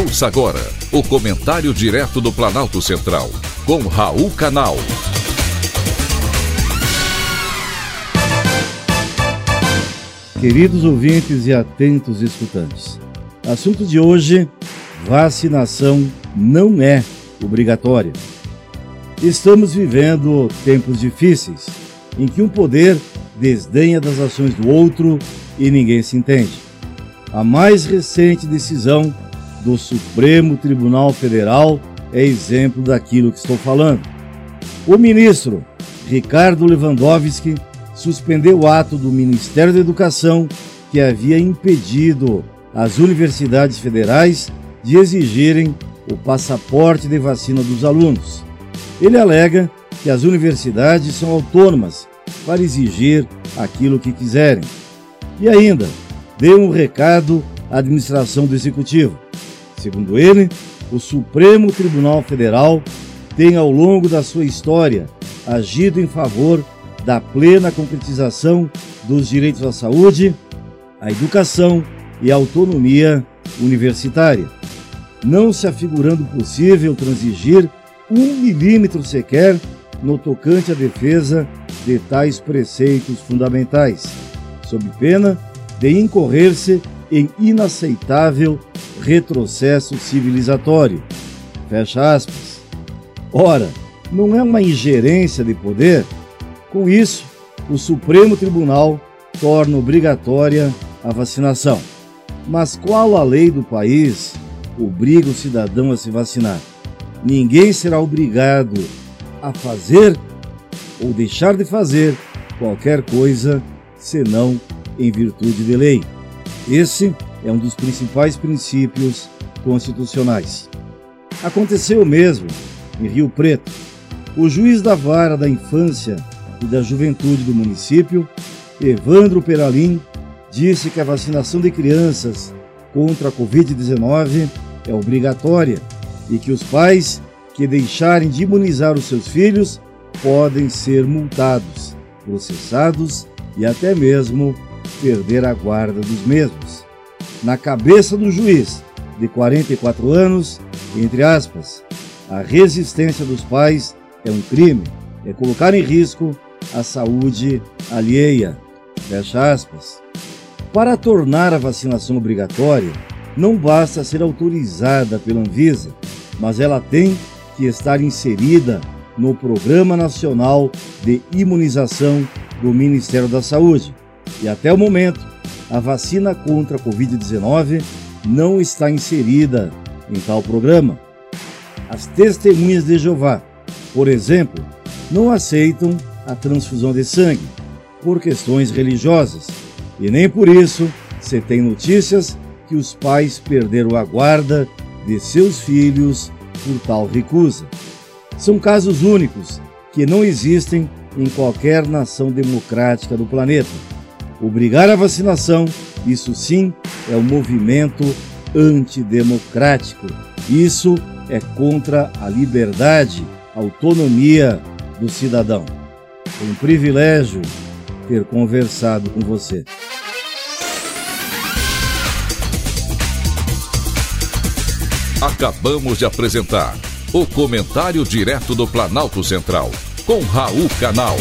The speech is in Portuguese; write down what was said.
Ouça agora o comentário direto do Planalto Central, com Raul Canal. Queridos ouvintes e atentos escutantes, assunto de hoje: vacinação não é obrigatória. Estamos vivendo tempos difíceis em que um poder desdenha das ações do outro e ninguém se entende. A mais recente decisão do Supremo Tribunal Federal é exemplo daquilo que estou falando. O ministro Ricardo Lewandowski suspendeu o ato do Ministério da Educação que havia impedido as universidades federais de exigirem o passaporte de vacina dos alunos. Ele alega que as universidades são autônomas para exigir aquilo que quiserem. E ainda, deu um recado à administração do Executivo. Segundo ele, o Supremo Tribunal Federal tem, ao longo da sua história, agido em favor da plena concretização dos direitos à saúde, à educação e à autonomia universitária, não se afigurando possível transigir um milímetro sequer no tocante à defesa de tais preceitos fundamentais, sob pena de incorrer-se em inaceitável retrocesso civilizatório. Fecha aspas. Ora, não é uma ingerência de poder? Com isso, o Supremo Tribunal torna obrigatória a vacinação. Mas qual a lei do país obriga o cidadão a se vacinar? Ninguém será obrigado a fazer ou deixar de fazer qualquer coisa senão em virtude de lei. Esse é um dos principais princípios constitucionais. Aconteceu mesmo em Rio Preto. O juiz da vara da infância e da juventude do município, Evandro Peralim, disse que a vacinação de crianças contra a Covid-19 é obrigatória e que os pais que deixarem de imunizar os seus filhos podem ser multados, processados e até mesmo perder a guarda dos mesmos. Na cabeça do juiz, de 44 anos, entre aspas, a resistência dos pais é um crime, é colocar em risco a saúde alheia. Fecha aspas. Para tornar a vacinação obrigatória, não basta ser autorizada pela Anvisa, mas ela tem que estar inserida no Programa Nacional de Imunização do Ministério da Saúde, e até o momento, a vacina contra a Covid-19 não está inserida em tal programa. As testemunhas de Jeová, por exemplo, não aceitam a transfusão de sangue por questões religiosas e nem por isso se tem notícias que os pais perderam a guarda de seus filhos por tal recusa. São casos únicos que não existem em qualquer nação democrática do planeta Obrigar a vacinação, isso sim, é um movimento antidemocrático. Isso é contra a liberdade, a autonomia do cidadão. Foi um privilégio ter conversado com você. Acabamos de apresentar o Comentário Direto do Planalto Central, com Raul Canal.